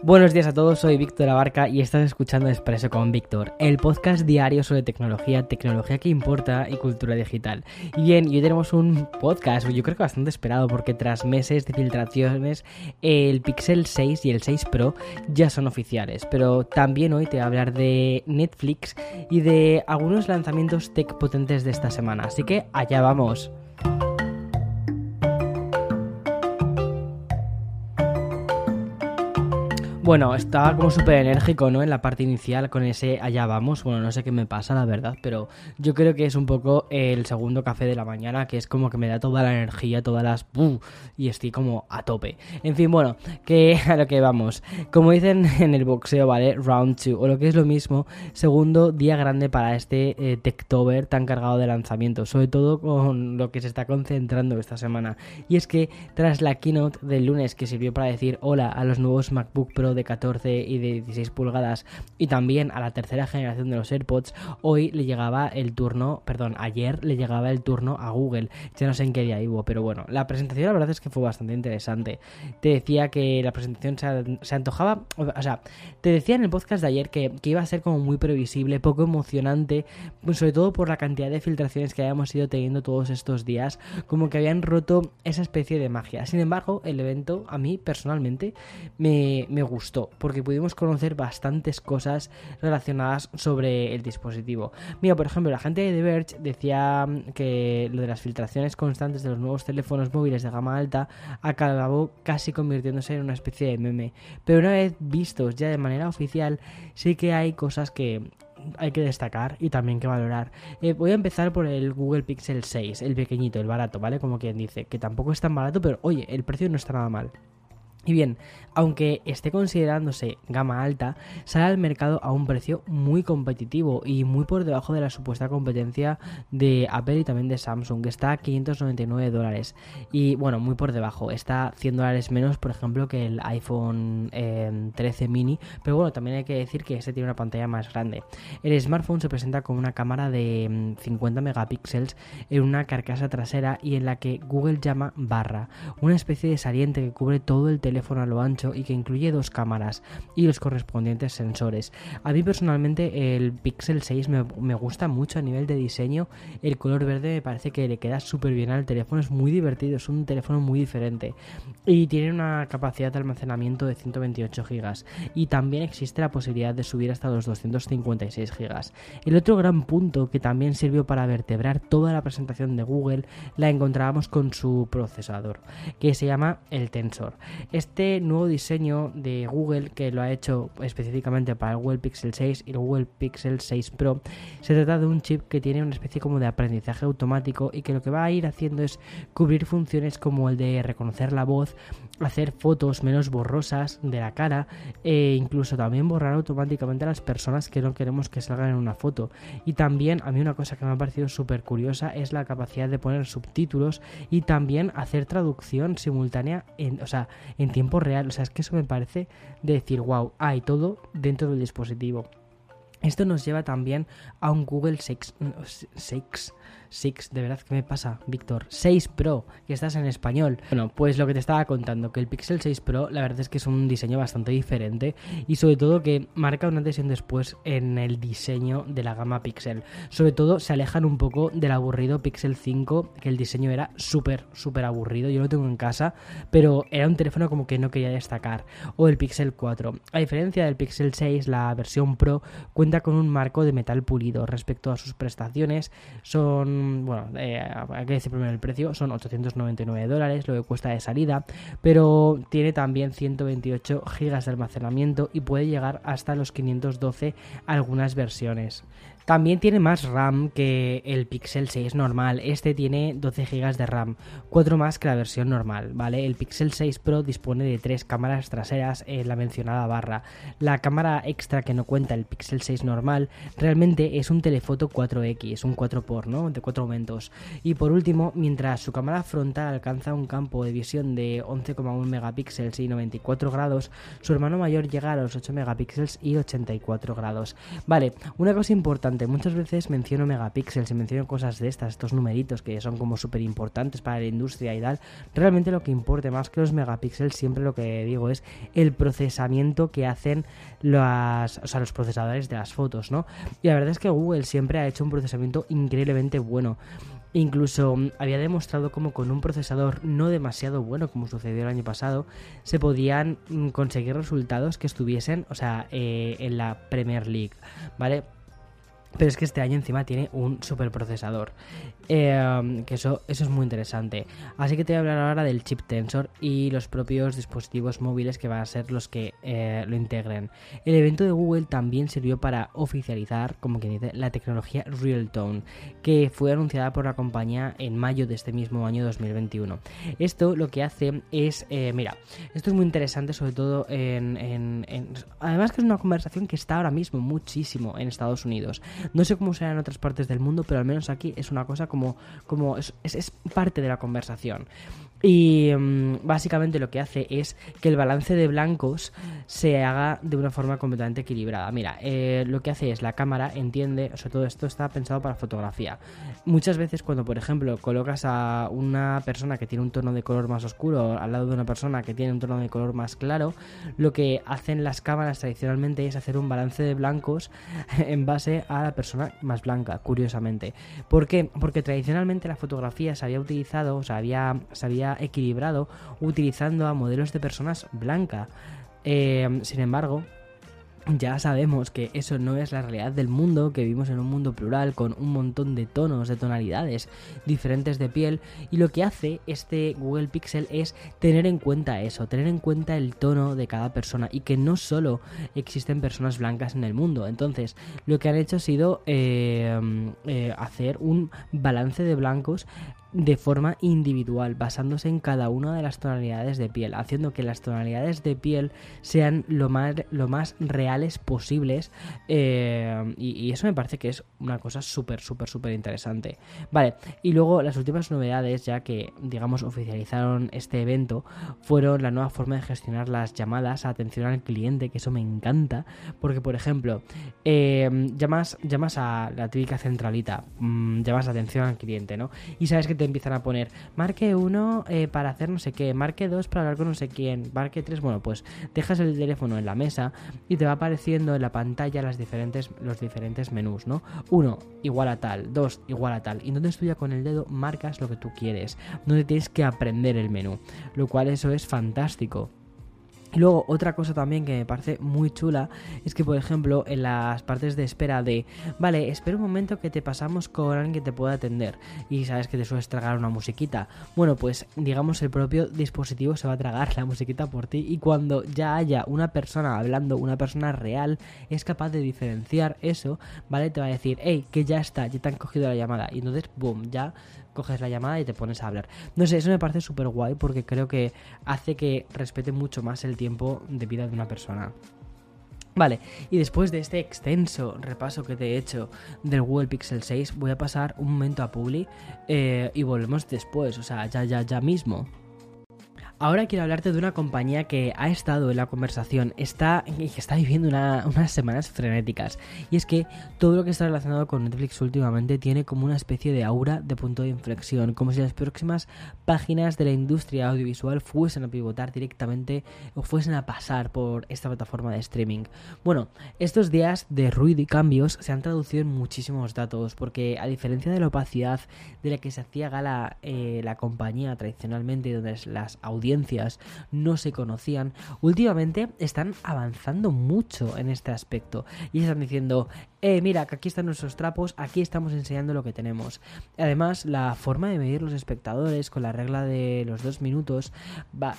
Buenos días a todos, soy Víctor Abarca y estás escuchando Expreso con Víctor, el podcast diario sobre tecnología, tecnología que importa y cultura digital. Y bien, hoy tenemos un podcast, yo creo que bastante esperado, porque tras meses de filtraciones, el Pixel 6 y el 6 Pro ya son oficiales. Pero también hoy te voy a hablar de Netflix y de algunos lanzamientos tech potentes de esta semana. Así que allá vamos. Bueno, estaba como súper enérgico, ¿no? En la parte inicial con ese allá vamos. Bueno, no sé qué me pasa, la verdad, pero yo creo que es un poco el segundo café de la mañana, que es como que me da toda la energía, todas las... Y estoy como a tope. En fin, bueno, que a lo que vamos. Como dicen en el boxeo, ¿vale? Round 2, o lo que es lo mismo, segundo día grande para este eh, Techtober tan cargado de lanzamientos, sobre todo con lo que se está concentrando esta semana. Y es que tras la keynote del lunes que sirvió para decir hola a los nuevos MacBook Pro de 14 y de 16 pulgadas y también a la tercera generación de los AirPods, hoy le llegaba el turno, perdón, ayer le llegaba el turno a Google. Ya no sé en qué día iba, pero bueno, la presentación la verdad es que fue bastante interesante. Te decía que la presentación se, antojaba, o sea, te decía en el podcast de ayer que, iba a ser como muy previsible, poco emocionante, sobre todo por la cantidad de filtraciones que habíamos ido teniendo todos estos días, como que habían roto esa especie de magia. Sin embargo, el evento a mí personalmente me, me gustó porque pudimos conocer bastantes cosas relacionadas sobre el dispositivo. Mira, por ejemplo, la gente de The Verge decía mm, que lo de las filtraciones constantes de los nuevos teléfonos móviles de gama alta acabó casi convirtiéndose en una especie de meme. Pero una vez vistos ya de manera oficial, sí que hay cosas que hay que destacar y también que valorar. Eh, voy a empezar por el Google Pixel 6, el pequeñito, el barato, ¿vale? Como quien dice, que tampoco es tan barato, pero oye, el precio no está nada mal. Y bien, aunque esté considerándose gama alta, sale al mercado a un precio muy competitivo y muy por debajo de la supuesta competencia de Apple y también de Samsung, que está a 599 dólares. Y bueno, muy por debajo, está 100 dólares menos, por ejemplo, que el iPhone 13 em, mini, pero bueno, también hay que decir que este tiene una pantalla más grande. El smartphone se presenta con una cámara de 50 em, megapíxeles en una carcasa trasera y en la que Google llama barra, una especie de saliente que cubre todo el teléfono teléfono a lo ancho y que incluye dos cámaras y los correspondientes sensores. A mí personalmente el Pixel 6 me, gusta mucho a nivel de diseño. El color verde me parece que le queda súper bien al teléfono. Es muy divertido, es un teléfono muy diferente. Y tiene una capacidad de almacenamiento de 128 GB. Y también existe la posibilidad de subir hasta los 256 GB. El otro gran punto que también sirvió para vertebrar toda la presentación de Google la encontrábamos con su procesador, que se llama el Tensor este nuevo diseño de Google que lo ha hecho específicamente para el Google Pixel 6 y el Google Pixel 6 Pro se trata de un chip que tiene una especie como de aprendizaje automático y que lo que va a ir haciendo es cubrir funciones como el de reconocer la voz, hacer fotos menos borrosas de la cara e incluso también borrar automáticamente a las personas que no queremos que salgan en una foto. Y también a mí una cosa que me ha parecido súper curiosa es la capacidad de poner subtítulos y también hacer traducción simultánea en, o sea, en tiempo real. O sea, es que eso me parece de decir, wow, hay todo dentro del dispositivo. Esto nos lleva también a un Google 6, 6 6, de verdad, ¿qué me pasa, Víctor? 6 Pro, que estás en español. Bueno, pues lo que te estaba contando, que el Pixel 6 Pro, la verdad es que es un diseño bastante diferente y sobre todo que marca una antes después en el diseño de la gama Pixel. Sobre todo se alejan un poco del aburrido Pixel 5, que el diseño era súper, súper aburrido. Yo lo tengo en casa, pero era un teléfono como que no quería destacar. O el Pixel 4. A diferencia del Pixel 6, la versión Pro cuenta con un marco de metal pulido respecto a sus prestaciones. Son bueno, eh, hay decir primero el precio, son 899 dólares, lo que cuesta de salida, pero tiene también 128 gigas de almacenamiento y puede llegar hasta los 512 algunas versiones. También tiene más RAM que el Pixel 6 normal. Este tiene 12 GB de RAM, 4 más que la versión normal, ¿vale? El Pixel 6 Pro dispone de 3 cámaras traseras en la mencionada barra. La cámara extra que no cuenta el Pixel 6 normal realmente es un telefoto 4X, un 4x, ¿no? De 4 aumentos. Y por último, mientras su cámara frontal alcanza un campo de visión de 11,1 megapíxeles y 94 grados, su hermano mayor llega a los 8 megapíxeles y 84 grados. Vale, una cosa importante Muchas veces menciono megapíxeles menciono cosas de estas, estos numeritos que son como súper importantes para la industria y tal. Realmente lo que importa más que los megapíxeles, siempre lo que digo es el procesamiento que hacen las, los procesadores de las fotos, ¿no? Y la verdad es que Google siempre ha hecho un procesamiento increíblemente bueno. Incluso mm, había demostrado como con un procesador no demasiado bueno, como sucedió el año pasado, se podían mm, conseguir resultados que estuviesen, o sea, eh, en la Premier League, ¿vale? Pero es que este año encima tiene un superprocesador. Eh, que eso, eso es muy interesante. Así que te voy a hablar ahora del chip Tensor y los propios dispositivos móviles que van a ser los que eh, lo integren. El evento de Google también sirvió para oficializar, como quien dice, la tecnología Realtone, que fue anunciada por la compañía en mayo de este mismo año 2021. Esto lo que hace es, eh, mira, esto es muy interesante, sobre todo en, Además que es una conversación que está ahora mismo muchísimo en Estados Unidos. No sé cómo será en otras partes del mundo, pero al menos aquí es una cosa como, como es, es parte de la conversación. Y mm, básicamente lo que hace es que el balance de blancos se haga de una forma completamente equilibrada. Mira, eh, lo que hace es la cámara entiende, sobre todo esto está pensado para fotografía. Muchas veces cuando, por ejemplo, colocas a una persona que tiene un tono de color más oscuro al lado de una persona que tiene un tono de color más claro, lo que hacen las cámaras tradicionalmente es hacer un balance de blancos en base a la persona más blanca, curiosamente. ¿Por qué? Porque tradicionalmente la fotografía se había utilizado, o sea, había, había equilibrado utilizando a modelos de personas blancas. Eh, sin embargo, ya sabemos que eso no es la realidad del mundo, que vivimos en un mundo plural con un montón de tonos, de tonalidades diferentes de piel y lo que hace este Google Pixel es tener en cuenta eso, tener en cuenta el tono de cada persona y que no solo existen personas blancas en el mundo. Entonces, lo que han hecho ha sido eh, eh, hacer un balance de blancos de forma individual, basándose en cada una de las tonalidades de piel, haciendo que las tonalidades de piel sean lo más, lo más reales posibles. Eh, y, eso me parece que es una cosa súper, súper, súper interesante. Vale, y luego las últimas novedades, ya que, digamos, oficializaron este evento, fueron la nueva forma de gestionar las llamadas a atención al cliente, que eso me encanta, porque, por ejemplo, eh, llamas, llamas a la típica centralita, mm, llamas atención al cliente, ¿no? Y sabes que te empiezan a poner marque 1 eh, para hacer no sé qué, marque 2 para hablar con no sé quién, marque 3, bueno, pues dejas el teléfono en la mesa y te va apareciendo en la pantalla diferentes, los diferentes menús, ¿no? 1 igual a tal, 2 igual a tal, y entonces tú ya con el dedo marcas lo que tú quieres, no te tienes que aprender el menú, lo cual eso es fantástico. Y luego otra cosa también que me parece muy chula es que por ejemplo en las partes de espera de vale, espera un momento que te pasamos con alguien que te pueda atender y sabes que te sueles tragar una musiquita. Bueno, pues digamos el propio dispositivo se va a tragar la musiquita por ti y cuando ya haya una persona hablando, una persona real, es capaz de diferenciar eso, ¿vale? Te va a decir, hey, que ya está, ya te han cogido la llamada y entonces, boom, ya coges la llamada y te pones a hablar. No sé, eso me parece súper guay porque creo que hace que respete mucho más el tiempo de vida de una persona. Vale, y después de este extenso repaso que te he hecho del Google Pixel 6, voy a pasar un momento a Publi eh, y volvemos después, o sea, ya, ya, ya mismo. Ahora quiero hablarte de una compañía que ha estado en la conversación, está, está viviendo unas semanas frenéticas. Y es que todo lo que está relacionado con Netflix últimamente tiene como una especie de aura de punto de inflexión, como si las próximas páginas de la industria audiovisual fuesen a pivotar directamente o fuesen a pasar por esta plataforma de streaming. Bueno, estos días de ruido y cambios se han traducido en muchísimos datos, porque a diferencia de la opacidad de la que se hacía gala eh, la compañía tradicionalmente, donde las audiencias no se conocían, últimamente están avanzando mucho en este aspecto y están diciendo, eh, mira, que aquí están nuestros trapos, aquí estamos enseñando lo que tenemos. Además, la forma de medir los espectadores con la regla de los dos minutos,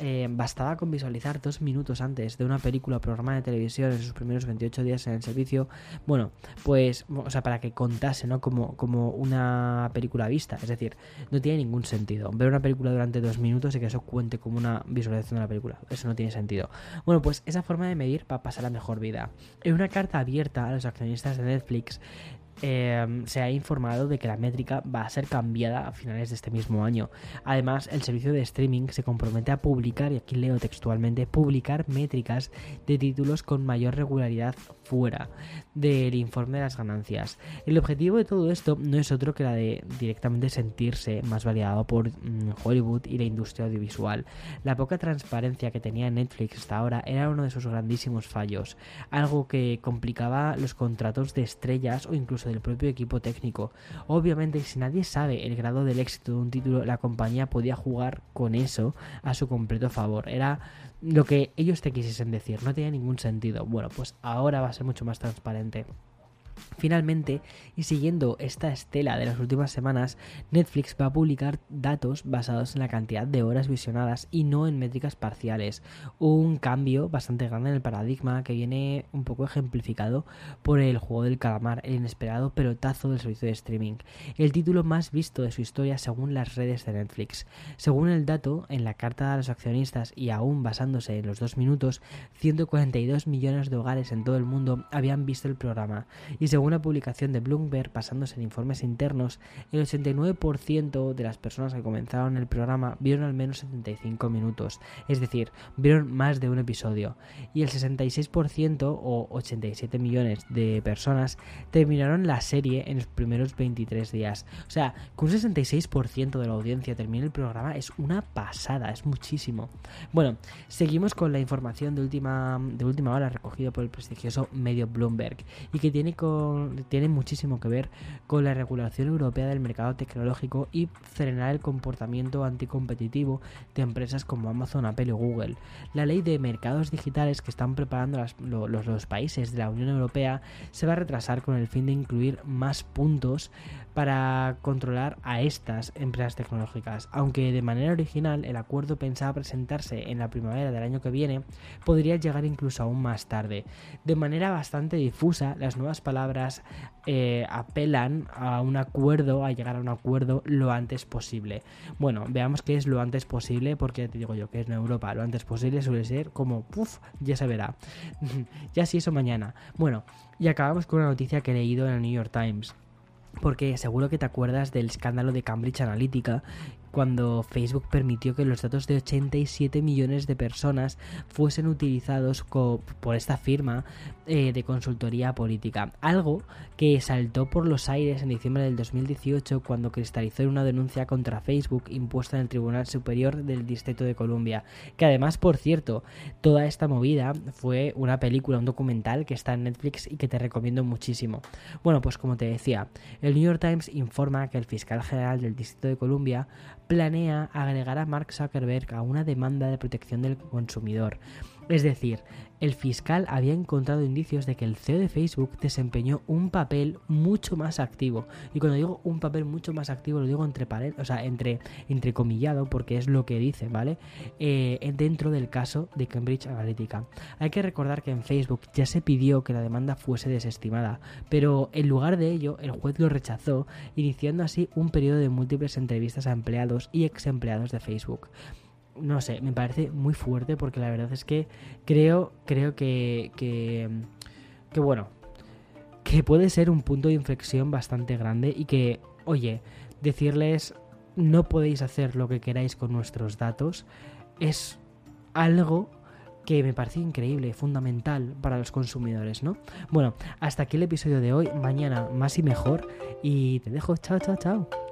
eh, bastaba con visualizar dos minutos antes de una película o programa de televisión en sus primeros 28 días en el servicio, bueno, pues, o sea, para que contase, ¿no? Como, como una película vista, es decir, no tiene ningún sentido. Ver una película durante dos minutos y que eso cuente como una visualización de la película, eso no tiene sentido. Bueno, pues esa forma de medir va a pasar la mejor vida. En una carta abierta a los accionistas de Netflix Em, se ha informado de que la métrica va a ser cambiada a finales de este mismo año. Además, el servicio de streaming se compromete a publicar, y aquí leo textualmente, publicar métricas de títulos con mayor regularidad fuera del informe de las ganancias. El objetivo de todo esto no es otro que la de directamente sentirse más validado por mm, Hollywood y la industria audiovisual. La poca transparencia que tenía Netflix hasta ahora era uno de sus grandísimos fallos, algo que complicaba los contratos de estrellas o incluso del propio equipo técnico. Obviamente, si nadie sabe el grado del éxito de un título, la compañía podía jugar con eso a su completo favor. Era lo que ellos te quisiesen decir, no tenía ningún sentido. Bueno, pues ahora va a ser mucho más transparente. Finalmente, y siguiendo esta estela de las últimas semanas, Netflix va a publicar datos basados en la cantidad de horas visionadas y no en métricas parciales. Un cambio bastante grande en el paradigma que viene un poco ejemplificado por el juego del calamar, el inesperado pelotazo del servicio de streaming, el título más visto de su historia según las redes de Netflix. Según el dato, en la carta a los accionistas y aún basándose en los dos minutos, 142 millones de hogares en todo el mundo habían visto el programa según la publicación de Bloomberg, basándose en informes internos, el 89% de las personas que comenzaron el programa vieron al menos 75 minutos, es decir, vieron más de un episodio, y el 66% o 87 millones de personas terminaron la serie en los primeros 23 días. O sea, que un 66% de la audiencia termine el programa es una pasada, es muchísimo. Bueno, seguimos con la información de última, de última hora recogida por el prestigioso medio Bloomberg y que tiene con tiene muchísimo que ver con la regulación europea del mercado tecnológico y frenar el comportamiento anticompetitivo de empresas como Amazon, Apple o Google. La ley de mercados digitales que están preparando los, los países de la Unión Europea se va a retrasar con el fin de incluir más puntos para controlar a estas empresas tecnológicas. Aunque de manera original el acuerdo pensaba presentarse en la primavera del año que viene, podría llegar incluso aún más tarde. De manera bastante difusa, las nuevas palabras eh, apelan a un acuerdo, a llegar a un acuerdo lo antes posible. Bueno, veamos qué es lo antes posible, porque te digo yo que es en Europa lo antes posible suele ser como, puff, ya se verá. ya si eso mañana. Bueno, y acabamos con una noticia que he leído en el New York Times porque seguro que te acuerdas del escándalo de Cambridge Analytica cuando Facebook permitió que los datos de 87 millones de personas fuesen utilizados por esta firma eh, de consultoría política. Algo que saltó por los aires en diciembre del 2018 cuando cristalizó en una denuncia contra Facebook impuesta en el Tribunal Superior del Distrito de Columbia. Que además, por cierto, toda esta movida fue una película, un documental que está en Netflix y que te recomiendo muchísimo. Bueno, pues como te decía, el New York Times informa que el fiscal general del Distrito de Columbia planea agregar a Mark Zuckerberg a una demanda de protección del consumidor. Es decir, el fiscal había encontrado indicios de que el CEO de Facebook desempeñó un papel mucho más activo. Y cuando digo un papel mucho más activo, lo digo entre o sea, entre entrecomillado, porque es lo que dice, ¿vale? Eh, dentro del caso de Cambridge Analytica. Hay que recordar que en Facebook ya se pidió que la demanda fuese desestimada, pero en lugar de ello, el juez lo rechazó, iniciando así un periodo de múltiples entrevistas a empleados y ex empleados de Facebook no sé, me parece muy fuerte porque la verdad es que creo, creo que, que, bueno, que puede ser un punto de inflexión bastante grande y que, oye, decirles no podéis hacer lo que queráis con nuestros datos es algo que me parece increíble, fundamental para los consumidores, ¿no? Bueno, hasta aquí el episodio de hoy, mañana más y mejor y te dejo, chao, chao, chao.